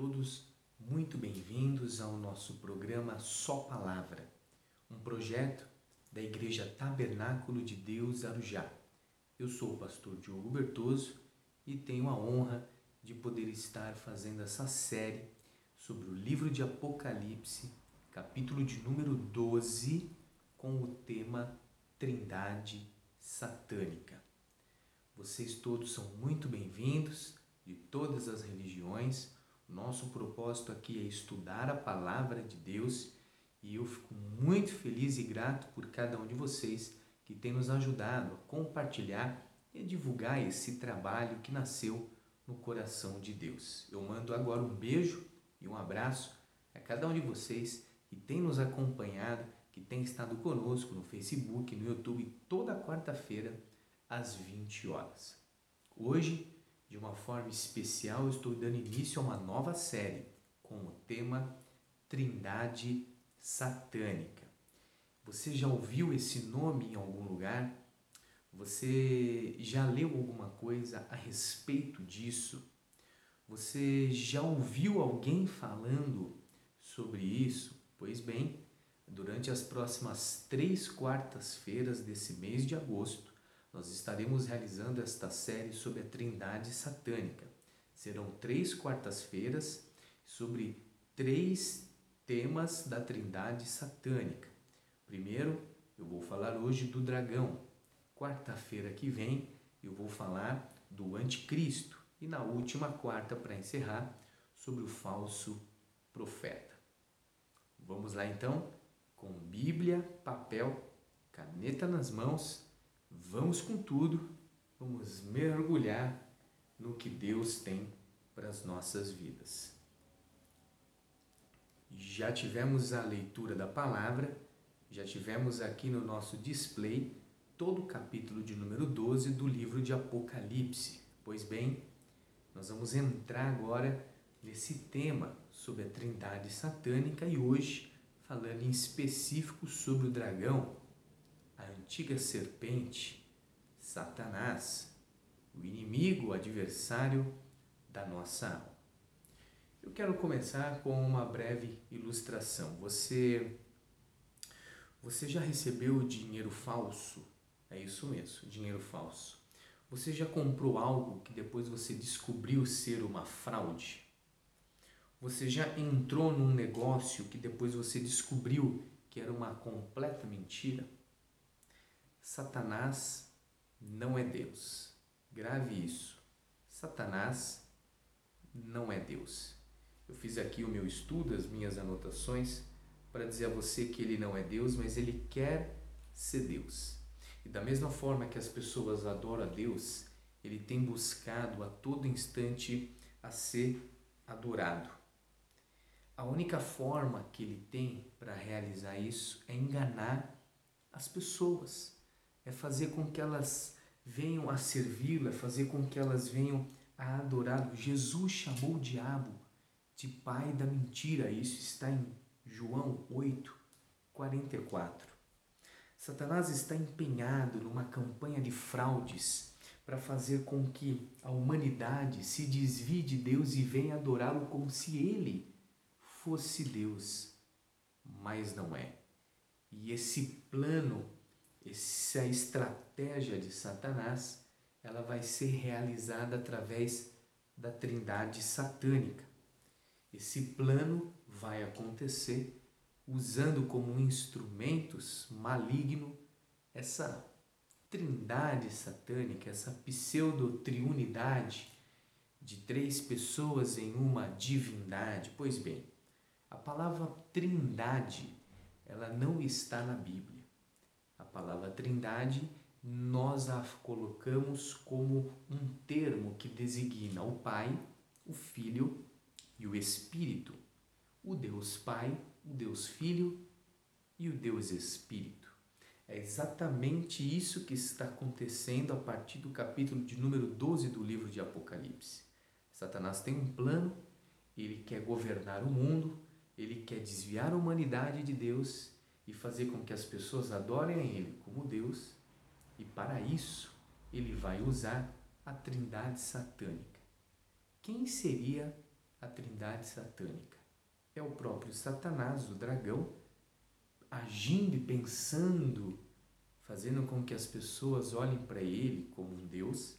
todos muito bem-vindos ao nosso programa Só Palavra, um projeto da Igreja Tabernáculo de Deus Arujá. Eu sou o pastor Diogo Bertoso e tenho a honra de poder estar fazendo essa série sobre o livro de Apocalipse, capítulo de número 12, com o tema Trindade Satânica. Vocês todos são muito bem-vindos de todas as religiões. Nosso propósito aqui é estudar a palavra de Deus e eu fico muito feliz e grato por cada um de vocês que tem nos ajudado a compartilhar e a divulgar esse trabalho que nasceu no coração de Deus. Eu mando agora um beijo e um abraço a cada um de vocês que tem nos acompanhado, que tem estado conosco no Facebook, no YouTube toda quarta-feira às 20 horas. Hoje de uma forma especial, estou dando início a uma nova série com o tema Trindade Satânica. Você já ouviu esse nome em algum lugar? Você já leu alguma coisa a respeito disso? Você já ouviu alguém falando sobre isso? Pois bem, durante as próximas três quartas-feiras desse mês de agosto, nós estaremos realizando esta série sobre a Trindade Satânica. Serão três quartas-feiras sobre três temas da Trindade Satânica. Primeiro, eu vou falar hoje do dragão. Quarta-feira que vem, eu vou falar do anticristo. E na última quarta, para encerrar, sobre o falso profeta. Vamos lá então, com Bíblia, papel, caneta nas mãos Vamos com tudo, vamos mergulhar no que Deus tem para as nossas vidas. Já tivemos a leitura da palavra, já tivemos aqui no nosso display todo o capítulo de número 12 do livro de Apocalipse. Pois bem, nós vamos entrar agora nesse tema sobre a Trindade satânica e hoje falando em específico sobre o dragão, antiga serpente, Satanás, o inimigo, o adversário da nossa alma. Eu quero começar com uma breve ilustração. Você você já recebeu dinheiro falso? É isso mesmo, dinheiro falso. Você já comprou algo que depois você descobriu ser uma fraude? Você já entrou num negócio que depois você descobriu que era uma completa mentira? Satanás não é Deus. Grave isso. Satanás não é Deus. Eu fiz aqui o meu estudo, as minhas anotações, para dizer a você que ele não é Deus, mas ele quer ser Deus. E da mesma forma que as pessoas adoram a Deus, ele tem buscado a todo instante a ser adorado. A única forma que ele tem para realizar isso é enganar as pessoas é fazer com que elas venham a servi-lo, é fazer com que elas venham a adorá-lo. Jesus chamou o diabo de pai da mentira, isso está em João 8, 44. Satanás está empenhado numa campanha de fraudes para fazer com que a humanidade se desvie de Deus e venha adorá-lo como se ele fosse Deus, mas não é. E esse plano essa estratégia de Satanás, ela vai ser realizada através da Trindade satânica. Esse plano vai acontecer usando como instrumentos maligno essa trindade satânica, essa pseudo-triunidade de três pessoas em uma divindade. Pois bem, a palavra trindade, ela não está na Bíblia palavra Trindade, nós a colocamos como um termo que designa o Pai, o Filho e o Espírito. O Deus Pai, o Deus Filho e o Deus Espírito. É exatamente isso que está acontecendo a partir do capítulo de número 12 do livro de Apocalipse. Satanás tem um plano, ele quer governar o mundo, ele quer desviar a humanidade de Deus e fazer com que as pessoas adorem a Ele como Deus, e para isso ele vai usar a trindade satânica. Quem seria a trindade satânica. É o próprio Satanás, o dragão, agindo e pensando, fazendo com que as pessoas olhem para ele como um Deus,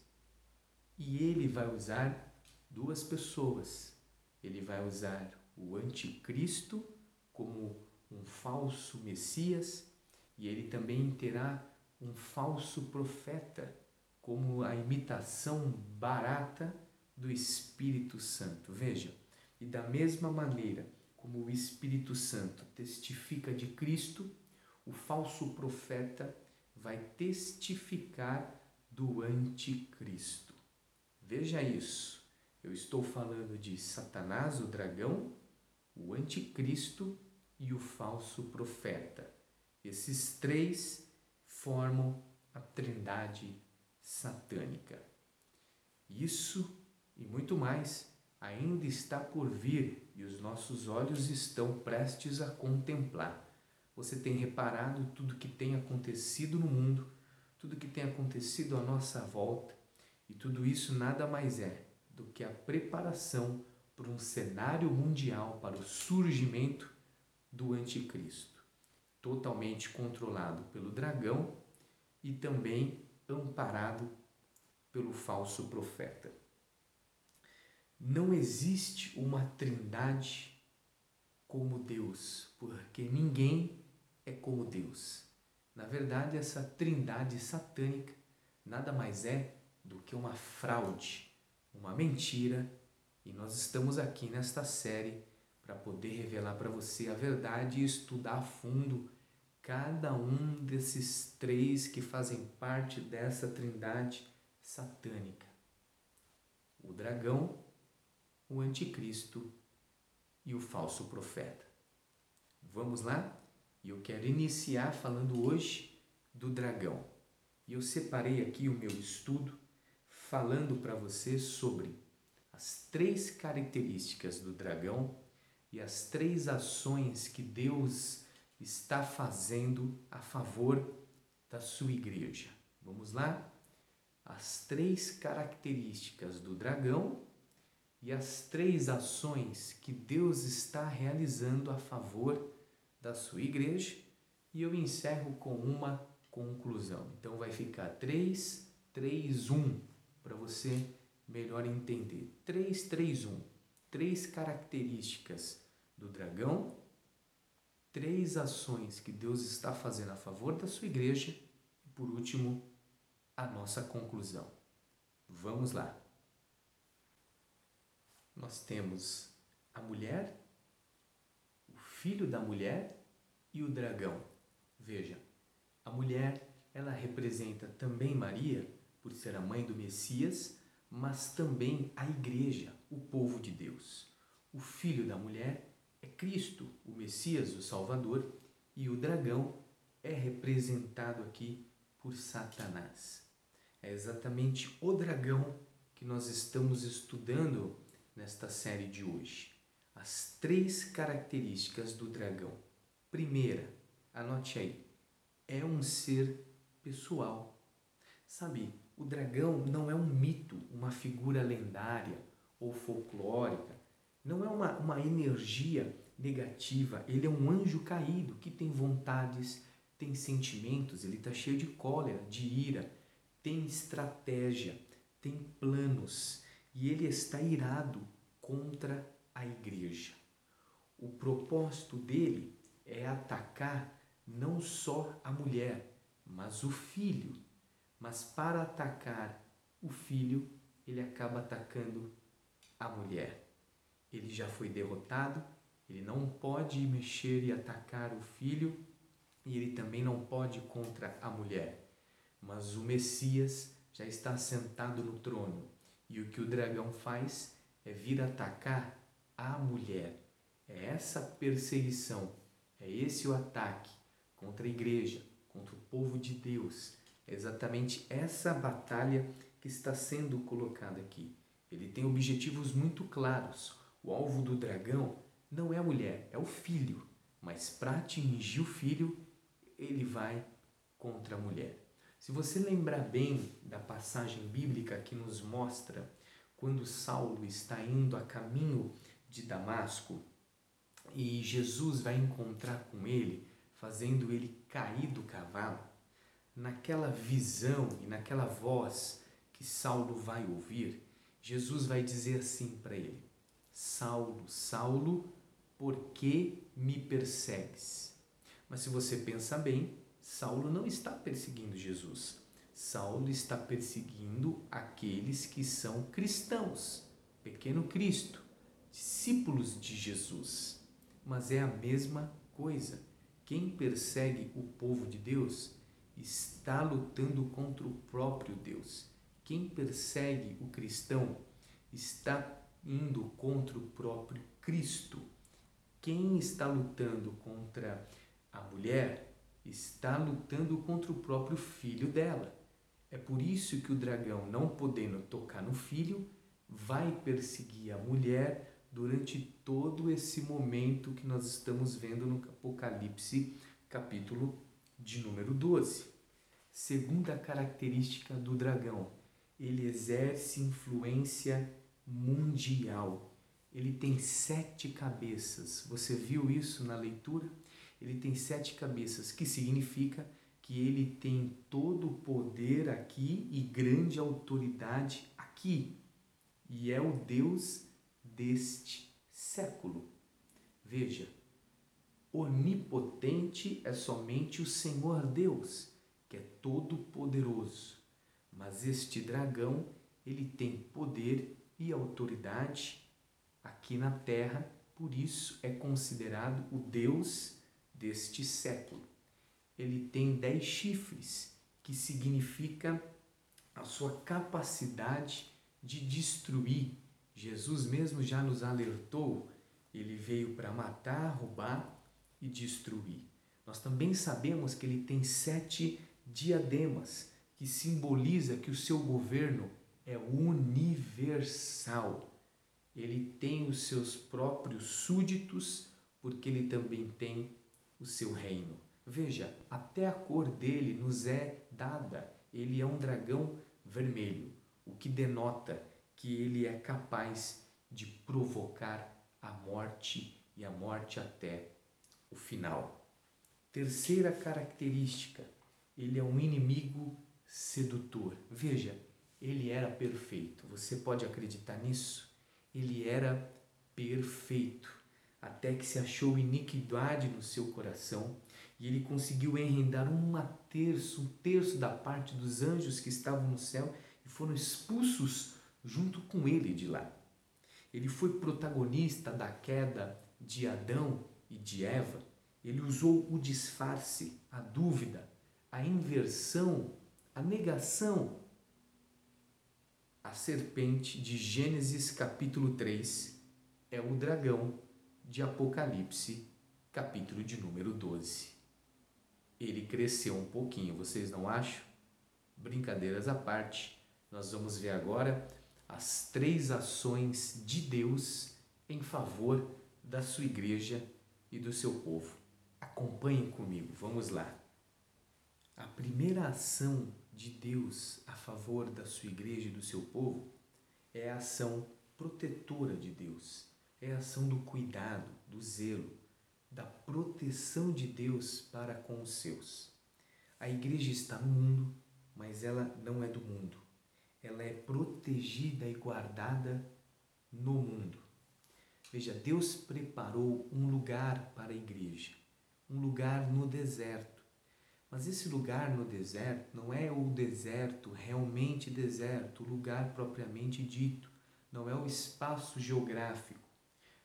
e ele vai usar duas pessoas. Ele vai usar o anticristo como um falso Messias e ele também terá um falso profeta como a imitação barata do Espírito Santo. Veja, e da mesma maneira como o Espírito Santo testifica de Cristo, o falso profeta vai testificar do anticristo. Veja isso. Eu estou falando de Satanás, o dragão, o anticristo e o falso profeta. Esses três formam a trindade satânica. Isso e muito mais ainda está por vir e os nossos olhos estão prestes a contemplar. Você tem reparado tudo que tem acontecido no mundo, tudo que tem acontecido à nossa volta, e tudo isso nada mais é do que a preparação para um cenário mundial para o surgimento do anticristo, totalmente controlado pelo dragão e também amparado pelo falso profeta. Não existe uma trindade como Deus, porque ninguém é como Deus. Na verdade, essa trindade satânica nada mais é do que uma fraude, uma mentira, e nós estamos aqui nesta série para poder revelar para você a verdade e estudar a fundo cada um desses três que fazem parte dessa trindade satânica: o dragão, o anticristo e o falso profeta. Vamos lá? E eu quero iniciar falando hoje do dragão. E eu separei aqui o meu estudo falando para você sobre as três características do dragão e as três ações que Deus está fazendo a favor da sua igreja. Vamos lá? As três características do dragão e as três ações que Deus está realizando a favor da sua igreja. E eu encerro com uma conclusão. Então vai ficar 3, 3, 1 para você melhor entender. 3, 3, 1. Três características do dragão, três ações que Deus está fazendo a favor da sua igreja e, por último, a nossa conclusão. Vamos lá. Nós temos a mulher, o filho da mulher e o dragão. Veja, a mulher, ela representa também Maria, por ser a mãe do Messias, mas também a igreja, o povo de Deus. O filho da mulher é Cristo, o Messias, o Salvador, e o dragão é representado aqui por Satanás. É exatamente o dragão que nós estamos estudando nesta série de hoje. As três características do dragão. Primeira, anote aí, é um ser pessoal. Sabe, o dragão não é um mito, uma figura lendária ou folclórica não é uma, uma energia negativa, ele é um anjo caído que tem vontades, tem sentimentos, ele está cheio de cólera, de ira, tem estratégia, tem planos e ele está irado contra a igreja. O propósito dele é atacar não só a mulher, mas o filho. Mas para atacar o filho, ele acaba atacando a mulher ele já foi derrotado, ele não pode mexer e atacar o filho, e ele também não pode contra a mulher. Mas o Messias já está sentado no trono, e o que o dragão faz é vir atacar a mulher. É essa perseguição, é esse o ataque contra a igreja, contra o povo de Deus. É exatamente essa batalha que está sendo colocada aqui. Ele tem objetivos muito claros o alvo do dragão não é a mulher, é o filho. Mas para atingir o filho, ele vai contra a mulher. Se você lembrar bem da passagem bíblica que nos mostra quando Saulo está indo a caminho de Damasco e Jesus vai encontrar com ele, fazendo ele cair do cavalo, naquela visão e naquela voz que Saulo vai ouvir, Jesus vai dizer assim para ele: Saulo, Saulo, por que me persegues? Mas se você pensar bem, Saulo não está perseguindo Jesus. Saulo está perseguindo aqueles que são cristãos, pequeno Cristo, discípulos de Jesus. Mas é a mesma coisa. Quem persegue o povo de Deus está lutando contra o próprio Deus. Quem persegue o cristão está indo contra o próprio Cristo. Quem está lutando contra a mulher está lutando contra o próprio filho dela. É por isso que o dragão, não podendo tocar no filho, vai perseguir a mulher durante todo esse momento que nós estamos vendo no Apocalipse, capítulo de número 12. Segunda característica do dragão, ele exerce influência mundial. Ele tem sete cabeças. Você viu isso na leitura? Ele tem sete cabeças, que significa que ele tem todo o poder aqui e grande autoridade aqui. E é o Deus deste século. Veja, onipotente é somente o Senhor Deus, que é todo poderoso. Mas este dragão, ele tem poder e autoridade aqui na terra, por isso é considerado o Deus deste século. Ele tem dez chifres, que significa a sua capacidade de destruir. Jesus mesmo já nos alertou, ele veio para matar, roubar e destruir. Nós também sabemos que ele tem sete diademas, que simboliza que o seu governo é universal. Ele tem os seus próprios súditos, porque ele também tem o seu reino. Veja, até a cor dele nos é dada. Ele é um dragão vermelho, o que denota que ele é capaz de provocar a morte e a morte até o final. Terceira característica, ele é um inimigo sedutor. Veja, ele era perfeito. Você pode acreditar nisso? Ele era perfeito até que se achou iniquidade no seu coração e ele conseguiu enrendar uma terço, um terço da parte dos anjos que estavam no céu e foram expulsos junto com ele de lá. Ele foi protagonista da queda de Adão e de Eva. Ele usou o disfarce, a dúvida, a inversão, a negação. A serpente de Gênesis capítulo 3 é o dragão de Apocalipse, capítulo de número 12. Ele cresceu um pouquinho, vocês não acham? Brincadeiras à parte, nós vamos ver agora as três ações de Deus em favor da sua igreja e do seu povo. Acompanhem comigo, vamos lá. A primeira ação de Deus a favor da sua igreja e do seu povo é a ação protetora de Deus é a ação do cuidado, do zelo, da proteção de Deus para com os seus. A igreja está no mundo, mas ela não é do mundo. Ela é protegida e guardada no mundo. Veja, Deus preparou um lugar para a igreja, um lugar no deserto. Mas esse lugar no deserto não é o deserto, realmente deserto, o lugar propriamente dito, não é o espaço geográfico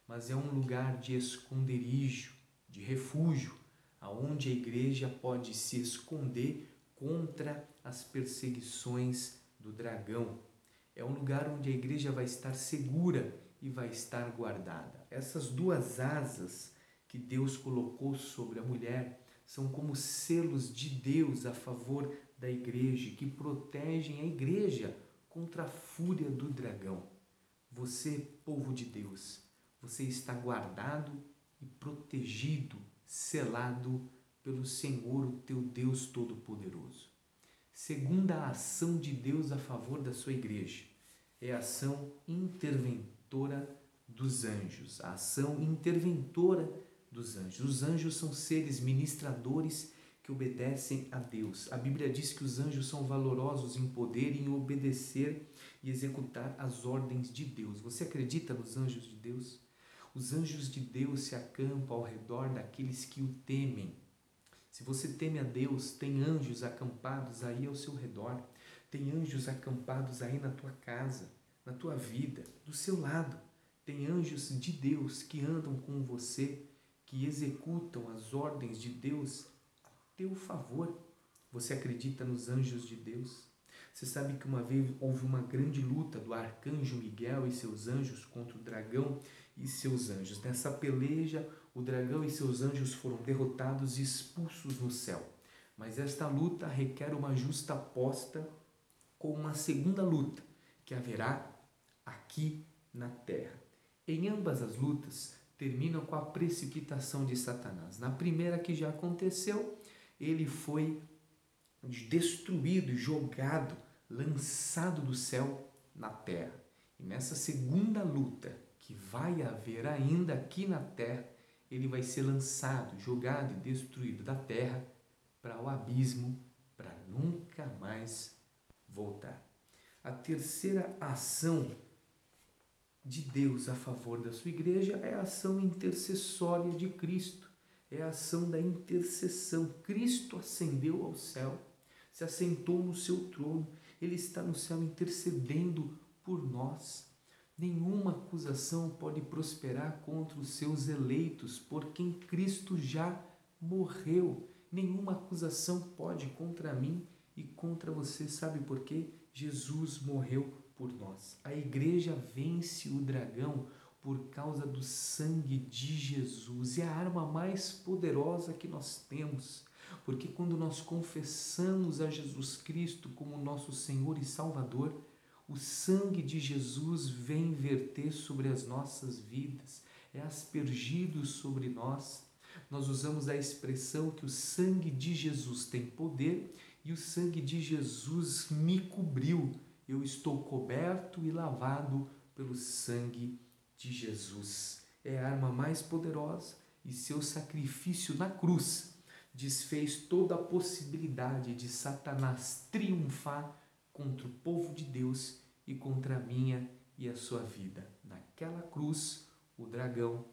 mas é um lugar de esconderijo, de refúgio, aonde a igreja pode se esconder contra as perseguições do dragão. É um lugar onde a igreja vai estar segura e vai estar guardada. Essas duas asas que Deus colocou sobre a mulher são como selos de Deus a favor da igreja, que protegem a igreja contra a fúria do dragão. Você, povo de Deus, você está guardado e protegido, selado pelo Senhor, o teu Deus Todo-Poderoso. Segunda ação de Deus a favor da sua igreja é a ação interventora dos anjos, a ação interventora dos anjos. Os anjos são seres ministradores que obedecem a Deus. A Bíblia diz que os anjos são valorosos em poder em obedecer e executar as ordens de Deus. Você acredita nos anjos de Deus? Os anjos de Deus se acampam ao redor daqueles que o temem. Se você teme a Deus, tem anjos acampados aí ao seu redor, tem anjos acampados aí na tua casa, na tua vida, do seu lado. Tem anjos de Deus que andam com você, que executam as ordens de Deus a teu favor. Você acredita nos anjos de Deus? Você sabe que uma vez houve uma grande luta do arcanjo Miguel e seus anjos contra o dragão e seus anjos. Nessa peleja, o dragão e seus anjos foram derrotados e expulsos no céu. Mas esta luta requer uma justa aposta com uma segunda luta que haverá aqui na terra. Em ambas as lutas terminam com a precipitação de Satanás. Na primeira que já aconteceu, ele foi destruído, jogado, lançado do céu na terra. E nessa segunda luta que vai haver ainda aqui na terra, ele vai ser lançado, jogado e destruído da terra para o abismo, para nunca mais voltar. A terceira ação de Deus a favor da sua igreja é a ação intercessória de Cristo, é a ação da intercessão. Cristo ascendeu ao céu, se assentou no seu trono, ele está no céu intercedendo por nós. Nenhuma acusação pode prosperar contra os seus eleitos, por quem Cristo já morreu. Nenhuma acusação pode contra mim e contra você. Sabe por quê? Jesus morreu por nós. A igreja vence o dragão por causa do sangue de Jesus. É a arma mais poderosa que nós temos. Porque quando nós confessamos a Jesus Cristo como nosso Senhor e Salvador, o sangue de Jesus vem verter sobre as nossas vidas, é aspergido sobre nós. Nós usamos a expressão que o sangue de Jesus tem poder e o sangue de Jesus me cobriu eu estou coberto e lavado pelo sangue de Jesus. É a arma mais poderosa e seu sacrifício na cruz desfez toda a possibilidade de Satanás triunfar contra o povo de Deus e contra a minha e a sua vida. Naquela cruz, o dragão,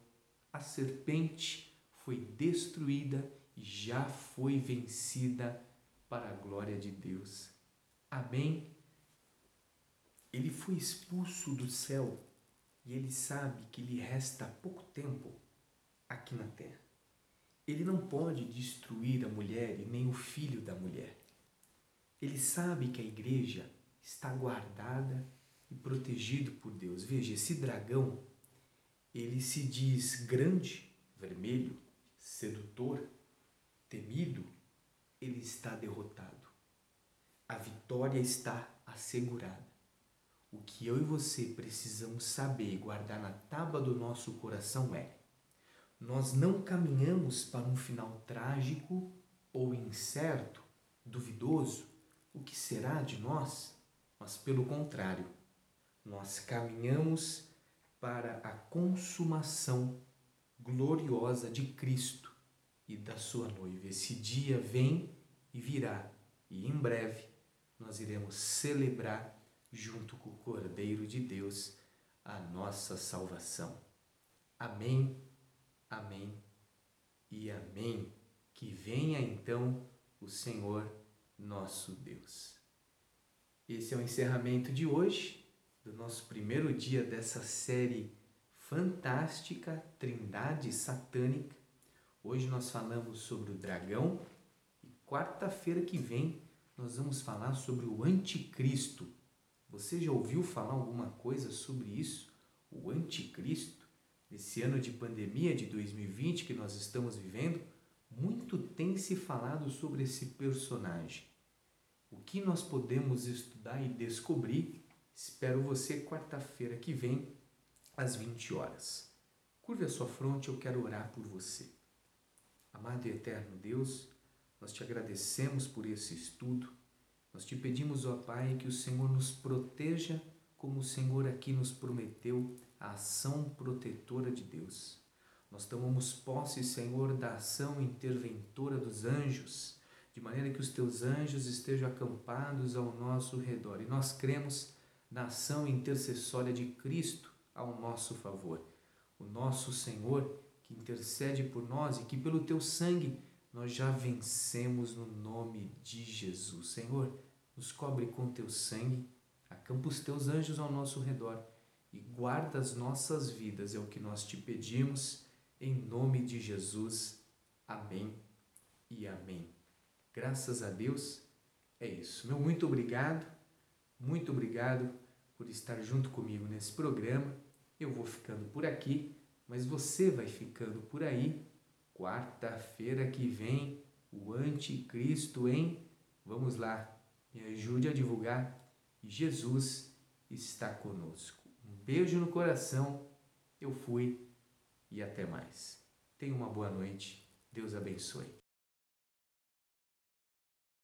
a serpente foi destruída e já foi vencida para a glória de Deus. Amém ele foi expulso do céu e ele sabe que lhe resta pouco tempo aqui na terra. Ele não pode destruir a mulher e nem o filho da mulher. Ele sabe que a igreja está guardada e protegido por Deus. Veja, esse dragão, ele se diz grande, vermelho, sedutor, temido, ele está derrotado. A vitória está assegurada. O que eu e você precisamos saber e guardar na tábua do nosso coração é: nós não caminhamos para um final trágico ou incerto, duvidoso, o que será de nós, mas pelo contrário, nós caminhamos para a consumação gloriosa de Cristo e da sua noiva. Esse dia vem e virá, e em breve nós iremos celebrar junto com o Cordeiro de Deus, a nossa salvação. Amém, amém e amém. Que venha então o Senhor nosso Deus. Esse é o encerramento de hoje, do nosso primeiro dia dessa série fantástica Trindade Satânica. Hoje nós falamos sobre o dragão e quarta-feira que vem nós vamos falar sobre o anticristo você já ouviu falar alguma coisa sobre isso? O anticristo? Esse ano de pandemia de 2020 que nós estamos vivendo, muito tem se falado sobre esse personagem. O que nós podemos estudar e descobrir? Espero você quarta-feira que vem, às 20 horas. Curve a sua fronte, eu quero orar por você. Amado e eterno Deus, nós te agradecemos por esse estudo nós te pedimos, ó Pai, que o Senhor nos proteja como o Senhor aqui nos prometeu, a ação protetora de Deus. Nós tomamos posse, Senhor, da ação interventora dos anjos, de maneira que os teus anjos estejam acampados ao nosso redor. E nós cremos na ação intercessória de Cristo ao nosso favor. O nosso Senhor que intercede por nós e que pelo teu sangue nós já vencemos no nome de Jesus. Senhor, nos cobre com teu sangue, acampa os teus anjos ao nosso redor e guarda as nossas vidas, é o que nós te pedimos, em nome de Jesus. Amém e amém. Graças a Deus, é isso. Meu muito obrigado, muito obrigado por estar junto comigo nesse programa. Eu vou ficando por aqui, mas você vai ficando por aí quarta-feira que vem, o Anticristo em. Vamos lá, me ajude a divulgar. Jesus está conosco. Um beijo no coração. Eu fui e até mais. Tenha uma boa noite. Deus abençoe.